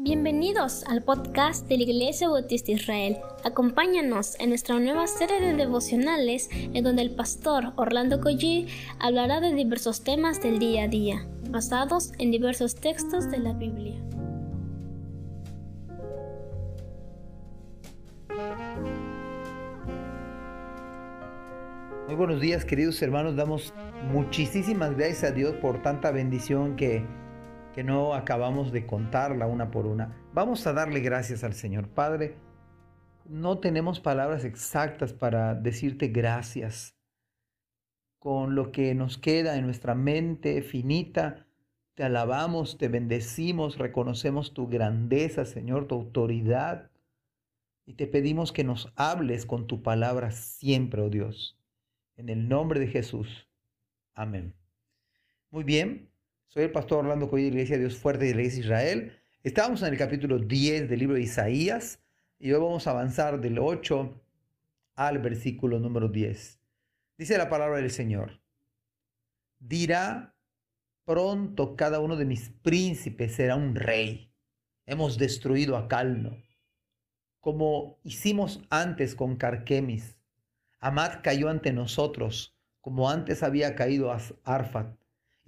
Bienvenidos al podcast de la Iglesia Bautista Israel. Acompáñanos en nuestra nueva serie de devocionales en donde el pastor Orlando Collie hablará de diversos temas del día a día, basados en diversos textos de la Biblia. Muy buenos días queridos hermanos, damos muchísimas gracias a Dios por tanta bendición que que no acabamos de contarla una por una. Vamos a darle gracias al Señor. Padre, no tenemos palabras exactas para decirte gracias. Con lo que nos queda en nuestra mente finita, te alabamos, te bendecimos, reconocemos tu grandeza, Señor, tu autoridad. Y te pedimos que nos hables con tu palabra siempre, oh Dios. En el nombre de Jesús. Amén. Muy bien, soy el pastor Orlando Coy de Iglesia Dios Fuerte de la Iglesia Israel. Estábamos en el capítulo 10 del libro de Isaías y hoy vamos a avanzar del 8 al versículo número 10. Dice la palabra del Señor. Dirá pronto cada uno de mis príncipes será un rey. Hemos destruido a Calno, como hicimos antes con Carquemis. Amad cayó ante nosotros, como antes había caído Arfat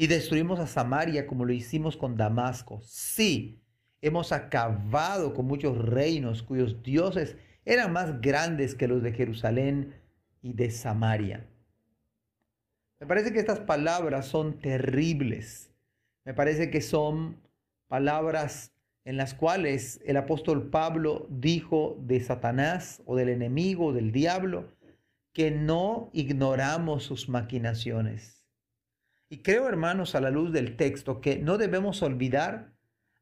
y destruimos a Samaria como lo hicimos con Damasco. Sí, hemos acabado con muchos reinos cuyos dioses eran más grandes que los de Jerusalén y de Samaria. Me parece que estas palabras son terribles. Me parece que son palabras en las cuales el apóstol Pablo dijo de Satanás o del enemigo, del diablo, que no ignoramos sus maquinaciones y creo, hermanos, a la luz del texto, que no debemos olvidar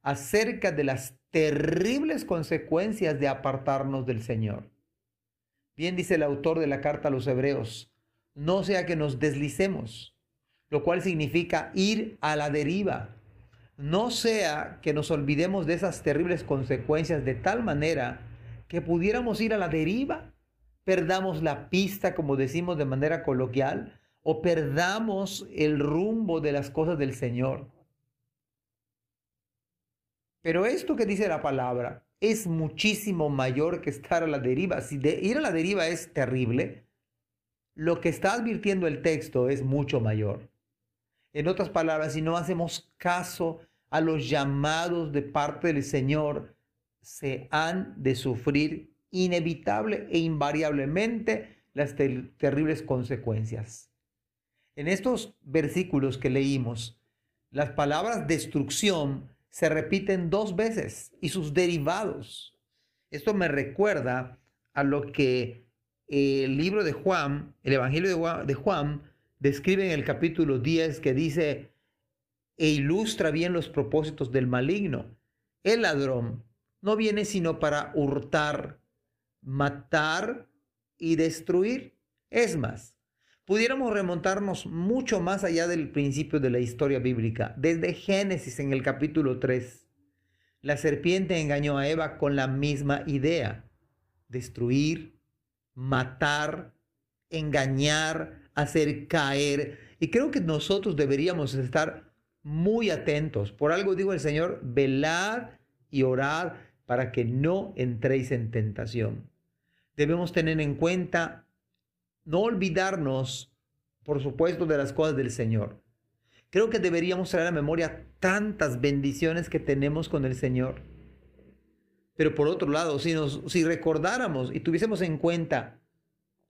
acerca de las terribles consecuencias de apartarnos del Señor. Bien dice el autor de la carta a los hebreos, no sea que nos deslicemos, lo cual significa ir a la deriva. No sea que nos olvidemos de esas terribles consecuencias de tal manera que pudiéramos ir a la deriva, perdamos la pista, como decimos de manera coloquial, o perdamos el rumbo de las cosas del Señor. Pero esto que dice la palabra es muchísimo mayor que estar a la deriva. Si de ir a la deriva es terrible, lo que está advirtiendo el texto es mucho mayor. En otras palabras, si no hacemos caso a los llamados de parte del Señor, se han de sufrir inevitable e invariablemente las terribles consecuencias. En estos versículos que leímos, las palabras destrucción se repiten dos veces y sus derivados. Esto me recuerda a lo que el libro de Juan, el Evangelio de Juan, describe en el capítulo 10 que dice e ilustra bien los propósitos del maligno. El ladrón no viene sino para hurtar, matar y destruir. Es más, pudiéramos remontarnos mucho más allá del principio de la historia bíblica, desde Génesis en el capítulo 3. La serpiente engañó a Eva con la misma idea, destruir, matar, engañar, hacer caer. Y creo que nosotros deberíamos estar muy atentos. Por algo dijo el Señor, velad y orad para que no entréis en tentación. Debemos tener en cuenta no olvidarnos, por supuesto, de las cosas del Señor. Creo que deberíamos traer a memoria tantas bendiciones que tenemos con el Señor. Pero por otro lado, si, nos, si recordáramos y tuviésemos en cuenta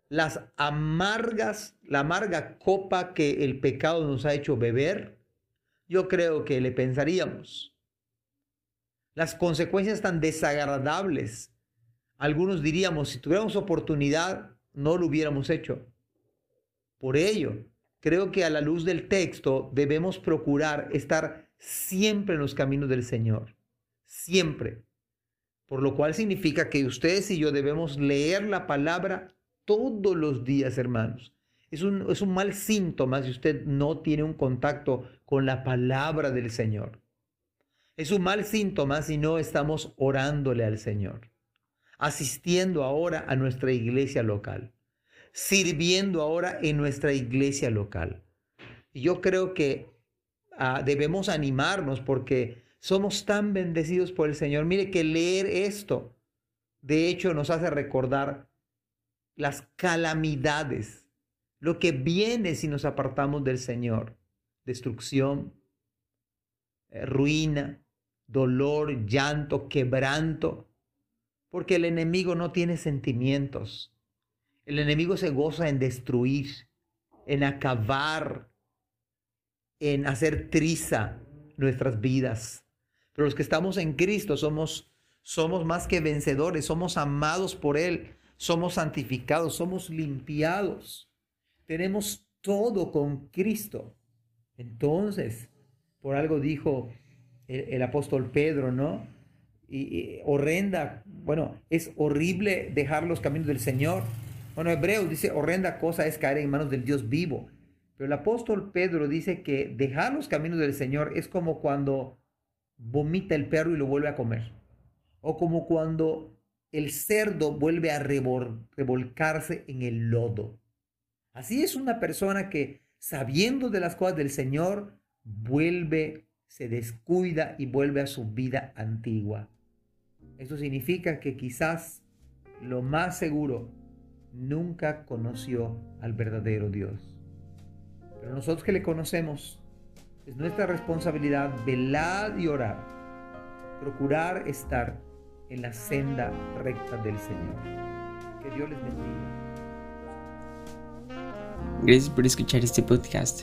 las amargas, la amarga copa que el pecado nos ha hecho beber, yo creo que le pensaríamos. Las consecuencias tan desagradables. Algunos diríamos, si tuviéramos oportunidad, no lo hubiéramos hecho. Por ello, creo que a la luz del texto debemos procurar estar siempre en los caminos del Señor, siempre. Por lo cual significa que ustedes y yo debemos leer la palabra todos los días, hermanos. Es un, es un mal síntoma si usted no tiene un contacto con la palabra del Señor. Es un mal síntoma si no estamos orándole al Señor asistiendo ahora a nuestra iglesia local, sirviendo ahora en nuestra iglesia local. Yo creo que ah, debemos animarnos porque Somos tan bendecidos por el Señor. Mire que leer esto, de hecho, nos hace recordar las calamidades, lo que viene si nos apartamos del Señor. Destrucción, eh, ruina, dolor, llanto, quebranto, porque el enemigo no tiene sentimientos. El enemigo se goza en destruir, en acabar, en hacer triza nuestras vidas. Pero los que estamos en Cristo somos, somos más que vencedores, somos amados por Él, somos santificados, somos limpiados. Tenemos todo con Cristo. Entonces, por algo dijo el, apóstol Pedro, ¿no? Y, horrenda, bueno, es horrible dejar los caminos del Señor. Bueno, Hebreos dice, horrenda cosa es caer en manos del Dios vivo. Pero el apóstol Pedro dice que dejar los caminos del Señor es como cuando vomita el perro y lo vuelve a comer. O como cuando el cerdo vuelve a revolcarse en el lodo. Así es una persona que, sabiendo de las cosas del Señor, vuelve, se descuida y vuelve a su vida antigua. Eso significa que quizás lo más seguro nunca conoció al verdadero Dios. Pero nosotros que le conocemos, es nuestra responsabilidad velar y orar, procurar estar en la senda recta del Señor. Que Dios les bendiga. Gracias por escuchar este podcast.